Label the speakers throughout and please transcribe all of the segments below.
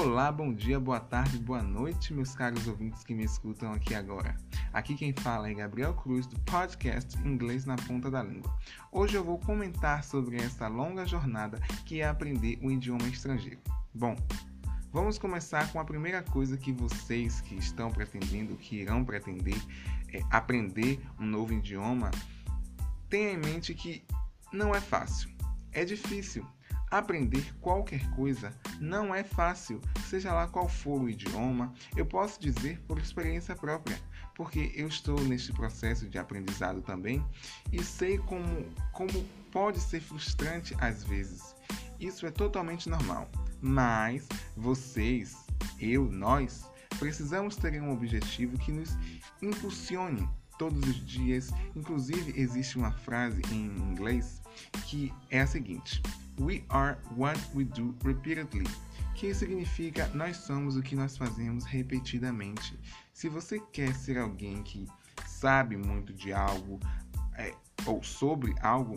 Speaker 1: Olá, bom dia, boa tarde, boa noite, meus caros ouvintes que me escutam aqui agora. Aqui quem fala é Gabriel Cruz do podcast Inglês na Ponta da Língua. Hoje eu vou comentar sobre essa longa jornada que é aprender um idioma estrangeiro. Bom, vamos começar com a primeira coisa que vocês que estão pretendendo, que irão pretender é aprender um novo idioma, tenham em mente que não é fácil, é difícil. Aprender qualquer coisa não é fácil, seja lá qual for o idioma. Eu posso dizer por experiência própria, porque eu estou neste processo de aprendizado também e sei como, como pode ser frustrante às vezes. Isso é totalmente normal, mas vocês, eu, nós, precisamos ter um objetivo que nos impulsione todos os dias. Inclusive, existe uma frase em inglês que é a seguinte: We are what we do repeatedly, que significa nós somos o que nós fazemos repetidamente. Se você quer ser alguém que sabe muito de algo é, ou sobre algo,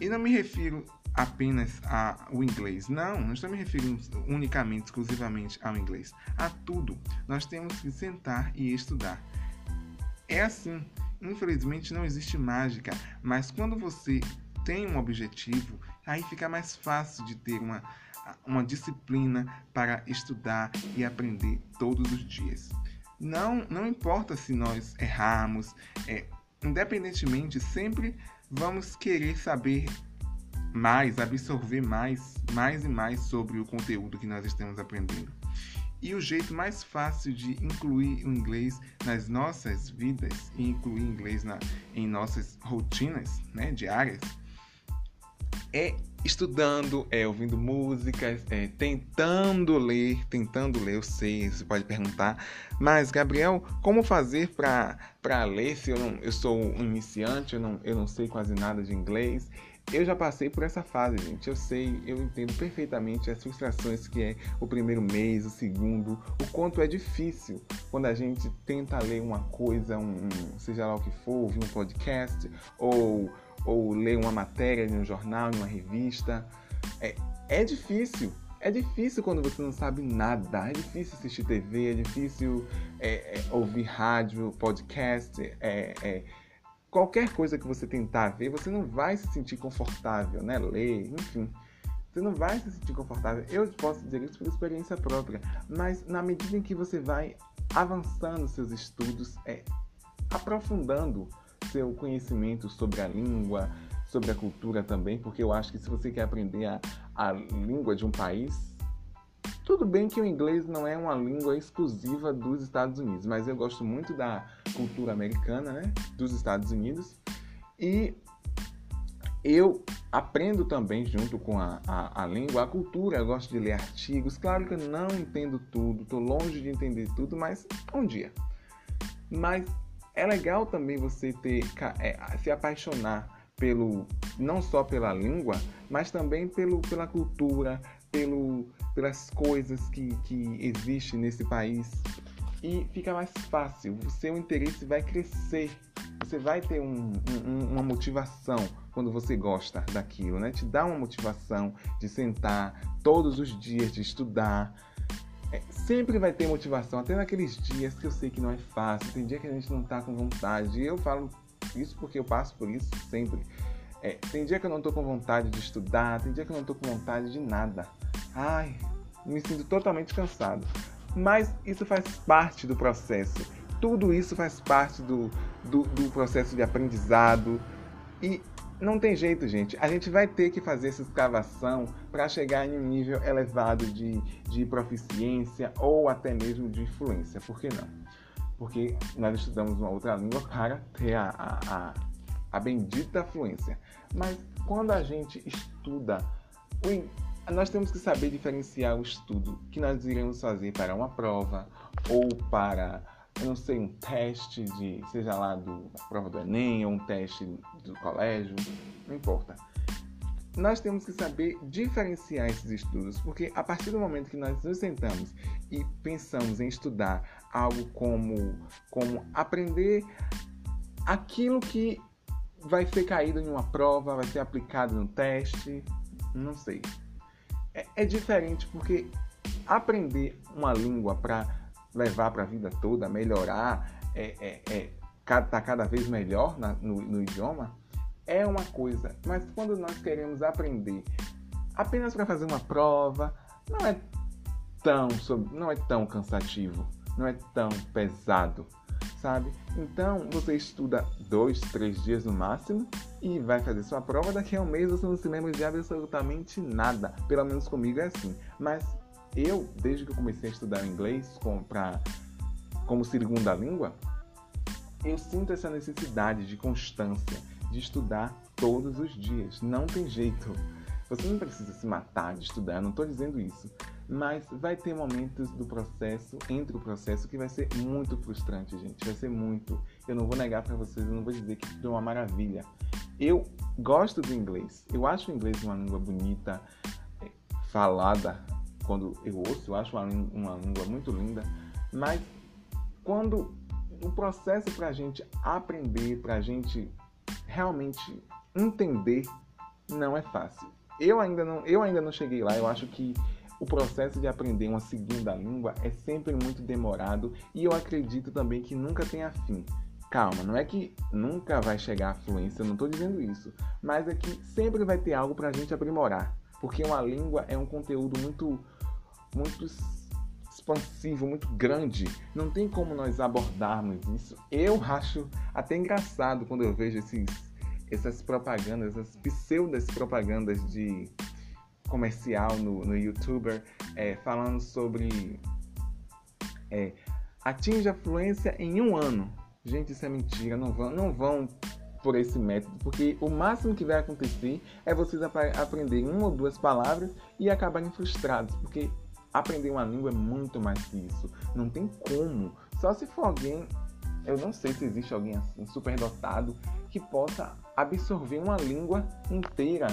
Speaker 1: e não me refiro apenas ao inglês. Não, não estou me referindo unicamente, exclusivamente ao inglês. A tudo. Nós temos que sentar e estudar. É assim. Infelizmente não existe mágica, mas quando você tem um objetivo, aí fica mais fácil de ter uma, uma disciplina para estudar e aprender todos os dias. Não, não importa se nós errarmos, é, independentemente, sempre vamos querer saber mais, absorver mais, mais e mais sobre o conteúdo que nós estamos aprendendo. E o jeito mais fácil de incluir o inglês nas nossas vidas e incluir inglês na, em nossas rotinas né, diárias é estudando, é ouvindo músicas, é tentando ler, tentando ler, eu sei, você pode perguntar, mas Gabriel, como fazer para ler se eu não eu sou um iniciante, eu não, eu não sei quase nada de inglês? Eu já passei por essa fase, gente. Eu sei, eu entendo perfeitamente as frustrações que é o primeiro mês, o segundo, o quanto é difícil quando a gente tenta ler uma coisa, um, seja lá o que for, ouvir um podcast ou ou ler uma matéria em um jornal, em uma revista. É, é difícil. É difícil quando você não sabe nada. É difícil assistir TV, é difícil é, é, ouvir rádio, podcast. É, é, qualquer coisa que você tentar ver, você não vai se sentir confortável, né? Ler, enfim. Você não vai se sentir confortável. Eu posso dizer isso por experiência própria. Mas na medida em que você vai avançando seus estudos, é, aprofundando seu conhecimento sobre a língua, sobre a cultura também, porque eu acho que se você quer aprender a, a língua de um país, tudo bem que o inglês não é uma língua exclusiva dos Estados Unidos, mas eu gosto muito da cultura americana, né, dos Estados Unidos, e eu aprendo também junto com a, a, a, língua, a cultura, eu gosto de ler artigos. Claro que eu não entendo tudo, estou longe de entender tudo, mas um dia. Mas é legal também você ter é, se apaixonar pelo não só pela língua, mas também pelo, pela cultura, pelo, pelas coisas que, que existem nesse país. E fica mais fácil, o seu interesse vai crescer. Você vai ter um, um, uma motivação quando você gosta daquilo, né? Te dá uma motivação de sentar todos os dias, de estudar, é, sempre vai ter motivação, até naqueles dias que eu sei que não é fácil, tem dia que a gente não tá com vontade. E eu falo isso porque eu passo por isso sempre. É, tem dia que eu não tô com vontade de estudar, tem dia que eu não tô com vontade de nada. Ai, me sinto totalmente cansado. Mas isso faz parte do processo. Tudo isso faz parte do, do, do processo de aprendizado. E não tem jeito, gente. A gente vai ter que fazer essa escavação para chegar em um nível elevado de, de proficiência ou até mesmo de influência. Por que não? Porque nós estudamos uma outra língua para ter a, a, a, a bendita fluência. Mas quando a gente estuda, nós temos que saber diferenciar o estudo que nós iremos fazer para uma prova ou para eu não sei, um teste de, seja lá do prova do Enem ou um teste do colégio, não importa. Nós temos que saber diferenciar esses estudos, porque a partir do momento que nós nos sentamos e pensamos em estudar algo como, como aprender aquilo que vai ser caído em uma prova, vai ser aplicado no teste, não sei. É, é diferente porque aprender uma língua para levar para a vida toda, melhorar, é, é, é, tá cada vez melhor na, no, no idioma, é uma coisa. Mas quando nós queremos aprender apenas para fazer uma prova, não é tão, não é tão cansativo, não é tão pesado, sabe? Então você estuda dois, três dias no máximo e vai fazer sua prova. Daqui a um mês você não se lembra de absolutamente nada. Pelo menos comigo é assim. Mas eu, desde que eu comecei a estudar inglês com, pra, como segunda língua, eu sinto essa necessidade de constância, de estudar todos os dias. Não tem jeito. Você não precisa se matar de estudar, não estou dizendo isso. Mas vai ter momentos do processo, entre o processo, que vai ser muito frustrante, gente. Vai ser muito. Eu não vou negar para vocês, eu não vou dizer que é uma maravilha. Eu gosto do inglês. Eu acho o inglês uma língua bonita, é, falada. Quando eu ouço, eu acho uma, uma língua muito linda. Mas quando o processo para a gente aprender, para a gente realmente entender, não é fácil. Eu ainda não, eu ainda não cheguei lá. Eu acho que o processo de aprender uma segunda língua é sempre muito demorado e eu acredito também que nunca tenha fim. Calma, não é que nunca vai chegar à fluência, eu não estou dizendo isso, mas é que sempre vai ter algo para a gente aprimorar, porque uma língua é um conteúdo muito, muito expansivo, muito grande. Não tem como nós abordarmos isso. Eu acho até engraçado quando eu vejo esses, essas propagandas, essas pseudas propagandas de comercial no, no YouTuber é, falando sobre é, atinge a fluência em um ano. Gente, isso é mentira. Não vão, não vão por esse método, porque o máximo que vai acontecer é vocês ap aprenderem uma ou duas palavras e acabarem frustrados, porque aprender uma língua é muito mais que isso. Não tem como. Só se for alguém, eu não sei se existe alguém assim, superdotado, que possa absorver uma língua inteira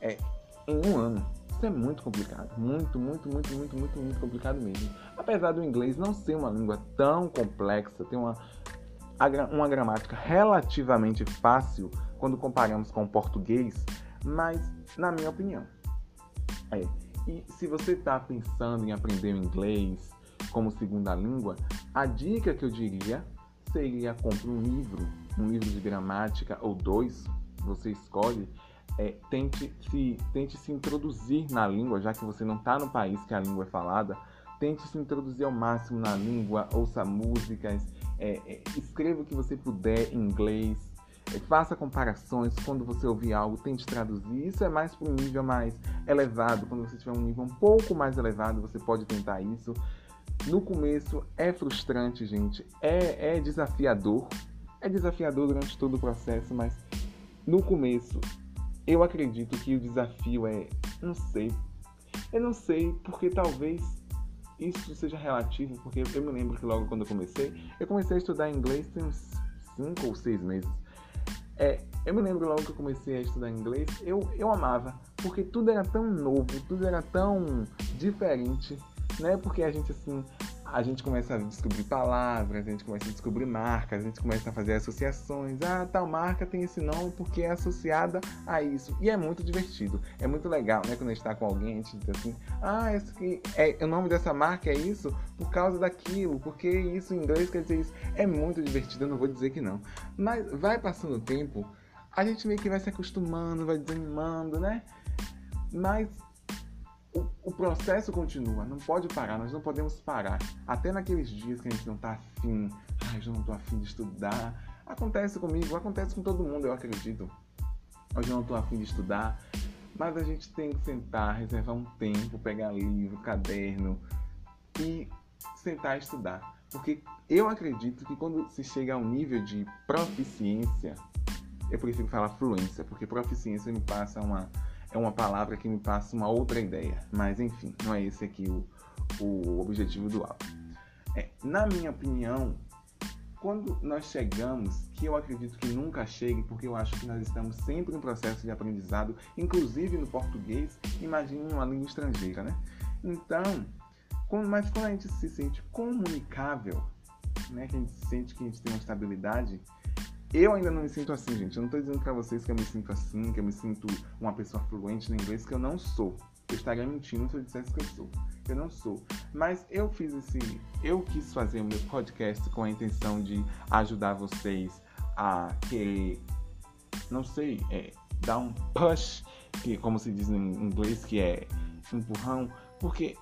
Speaker 1: é, em um ano. Isso é muito complicado, muito, muito, muito, muito, muito, muito complicado mesmo. Apesar do inglês não ser uma língua tão complexa, tem uma, uma gramática relativamente fácil quando comparamos com o português, mas na minha opinião. É. E se você está pensando em aprender inglês como segunda língua, a dica que eu diria seria compre um livro, um livro de gramática ou dois, você escolhe é, tente, se, tente se introduzir na língua, já que você não está no país que a língua é falada, tente se introduzir ao máximo na língua, ouça músicas, é, é, escreva o que você puder em inglês, faça comparações quando você ouvir algo, tente traduzir. Isso é mais para um nível mais elevado. Quando você tiver um nível um pouco mais elevado, você pode tentar isso. No começo é frustrante, gente, é, é desafiador, é desafiador durante todo o processo, mas no começo eu acredito que o desafio é, não sei, eu não sei porque talvez isso seja relativo, porque eu me lembro que logo quando eu comecei, eu comecei a estudar inglês tem uns 5 ou 6 meses. É, eu me lembro logo que eu comecei a estudar inglês, eu, eu amava, porque tudo era tão novo, tudo era tão diferente, né? Porque a gente assim, a gente começa a descobrir palavras, a gente começa a descobrir marcas, a gente começa a fazer associações. Ah, tal marca tem esse nome porque é associada a isso. E é muito divertido, é muito legal, né? Quando a gente está com alguém, a gente diz assim: ah, esse aqui é, o nome dessa marca é isso por causa daquilo, porque isso em inglês quer dizer isso. É muito divertido, eu não vou dizer que não. Mas vai passando o tempo, a gente meio que vai se acostumando, vai desanimando, né? Mas o, o, processo continua, não pode parar, nós não podemos parar. Até naqueles dias que a gente não tá afim, ai, eu não tô afim de estudar. Acontece comigo, acontece com todo mundo, eu acredito. Hoje eu não tô afim de estudar, mas a gente tem que sentar, reservar um tempo, pegar livro, caderno e sentar e estudar. Porque eu acredito que quando se chega a um nível de proficiência, eu prefiro falar fluência, porque proficiência me passa uma é uma palavra que me passa uma outra ideia. Mas enfim, não é esse aqui o, o objetivo do áudio. É, na minha opinião, quando nós chegamos, que eu acredito que nunca chegue, porque eu acho que nós estamos sempre em processo de aprendizado, inclusive no português, imagine uma língua estrangeira, né? Então, quando, mas quando a gente se sente comunicável, né, que a gente sente que a gente tem uma estabilidade, eu ainda não me sinto assim, gente. Eu não tô dizendo pra vocês que eu me sinto assim, que eu me sinto uma pessoa fluente no inglês, que eu não sou. Eu estaria mentindo se eu dissesse que eu sou. Eu não sou. Mas eu fiz esse. Eu quis fazer o meu podcast com a intenção de ajudar vocês a querer, não sei, é, dar um push, que como se diz em inglês, que é empurrão, porque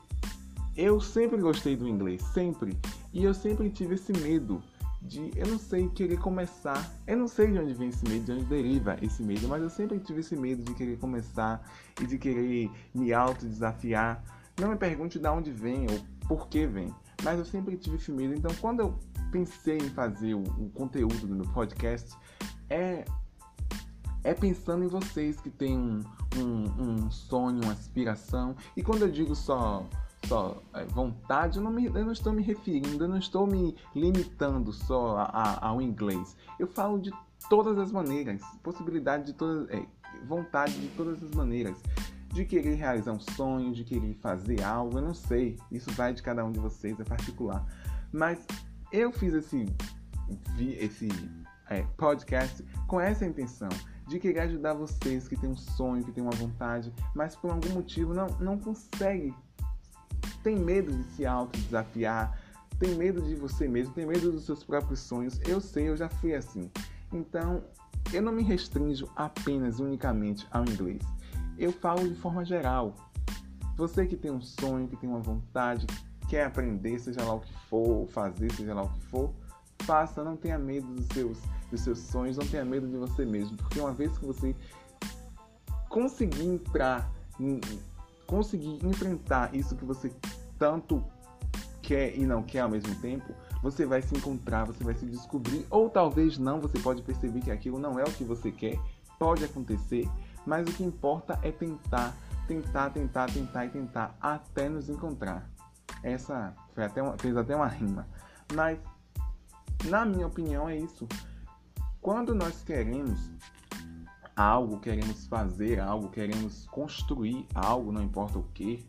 Speaker 1: eu sempre gostei do inglês, sempre. E eu sempre tive esse medo de, eu não sei, querer começar. Eu não sei de onde vem esse medo, de onde deriva esse medo, mas eu sempre tive esse medo de querer começar e de querer me autodesafiar. Não me pergunte de onde vem ou por que vem, mas eu sempre tive esse medo. Então, quando eu pensei em fazer o, o conteúdo do meu podcast, é é pensando em vocês que têm um, um, um sonho, uma aspiração. E quando eu digo só só é, vontade, eu não, me, eu não estou me referindo, eu não estou me limitando só a, a, ao inglês. Eu falo de todas as maneiras, possibilidade de todas, é, vontade de todas as maneiras, de querer realizar um sonho, de querer fazer algo, eu não sei, isso vai de cada um de vocês, é particular. Mas eu fiz esse, esse é, podcast com essa intenção de querer ajudar vocês que têm um sonho, que têm uma vontade, mas por algum motivo não, não consegue tem medo de se autodesafiar, tem medo de você mesmo, tem medo dos seus próprios sonhos. Eu sei, eu já fui assim. Então, eu não me restringo apenas, unicamente ao inglês. Eu falo de forma geral. Você que tem um sonho, que tem uma vontade, quer aprender, seja lá o que for, fazer, seja lá o que for, faça, não tenha medo dos seus, dos seus sonhos, não tenha medo de você mesmo, porque uma vez que você conseguir entrar conseguir enfrentar isso que você tanto quer e não quer ao mesmo tempo, você vai se encontrar, você vai se descobrir, ou talvez não, você pode perceber que aquilo não é o que você quer, pode acontecer, mas o que importa é tentar, tentar, tentar, tentar e tentar até nos encontrar. Essa foi até uma, fez até uma rima, mas na minha opinião é isso. Quando nós queremos algo, queremos fazer algo, queremos construir algo, não importa o que,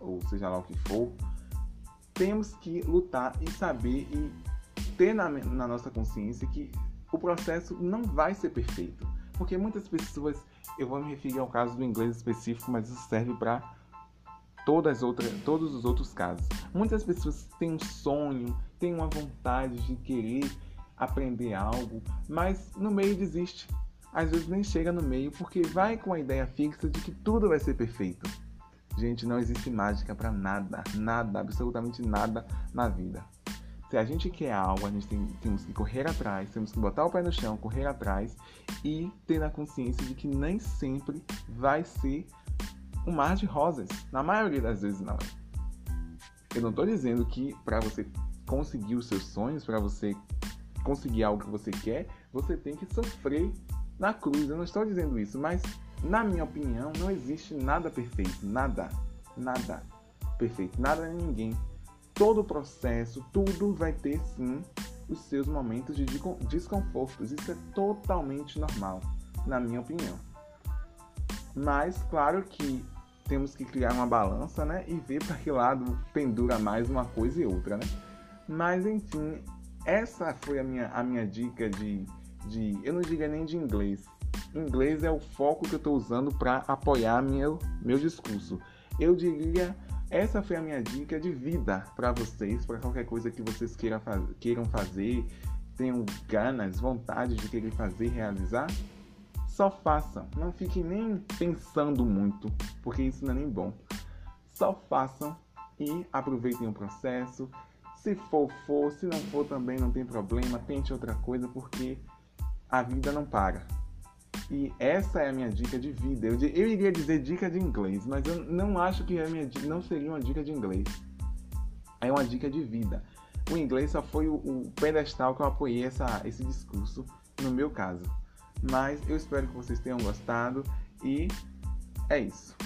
Speaker 1: ou seja lá o que for, temos que lutar e saber e ter na, na nossa consciência que o processo não vai ser perfeito. Porque muitas pessoas, eu vou me referir ao caso do inglês específico, mas isso serve para todas outras, todos os outros casos. Muitas pessoas têm um sonho, têm uma vontade de querer aprender algo, mas no meio desiste às vezes nem chega no meio porque vai com a ideia fixa de que tudo vai ser perfeito. Gente, não existe mágica para nada, nada, absolutamente nada na vida. Se a gente quer algo, a gente tem, temos que correr atrás, temos que botar o pé no chão, correr atrás e ter a consciência de que nem sempre vai ser um mar de rosas. Na maioria das vezes não é. Eu não estou dizendo que para você conseguir os seus sonhos, para você conseguir algo que você quer, você tem que sofrer na cruz. Eu não estou dizendo isso, mas na minha opinião não existe nada perfeito, nada, nada perfeito, nada nem ninguém. Todo o processo, tudo vai ter sim os seus momentos de desconfortos. Isso é totalmente normal, na minha opinião. Mas claro que temos que criar uma balança, né, e ver para que lado pendura mais uma coisa e outra, né? Mas enfim, essa foi a minha, a minha dica de de, eu não diria nem de inglês. Inglês é o foco que eu estou usando para apoiar meu, meu discurso. Eu diria, essa foi a minha dica de vida para vocês, para qualquer coisa que vocês queiram, faz, queiram fazer, tenham ganas, vontade de querer fazer, realizar. Só façam, não fiquem nem pensando muito, porque isso não é nem bom. Só façam e aproveitem o processo. Se for, for, se não for também não tem problema, tente outra coisa, porque a vida não para. E essa é a minha dica de vida. Eu, eu iria dizer dica de inglês, mas eu não acho que a minha não seria uma dica de inglês. É uma dica de vida. O inglês só foi o, o pedestal que eu apoiei essa, esse discurso, no meu caso. Mas eu espero que vocês tenham gostado e é isso.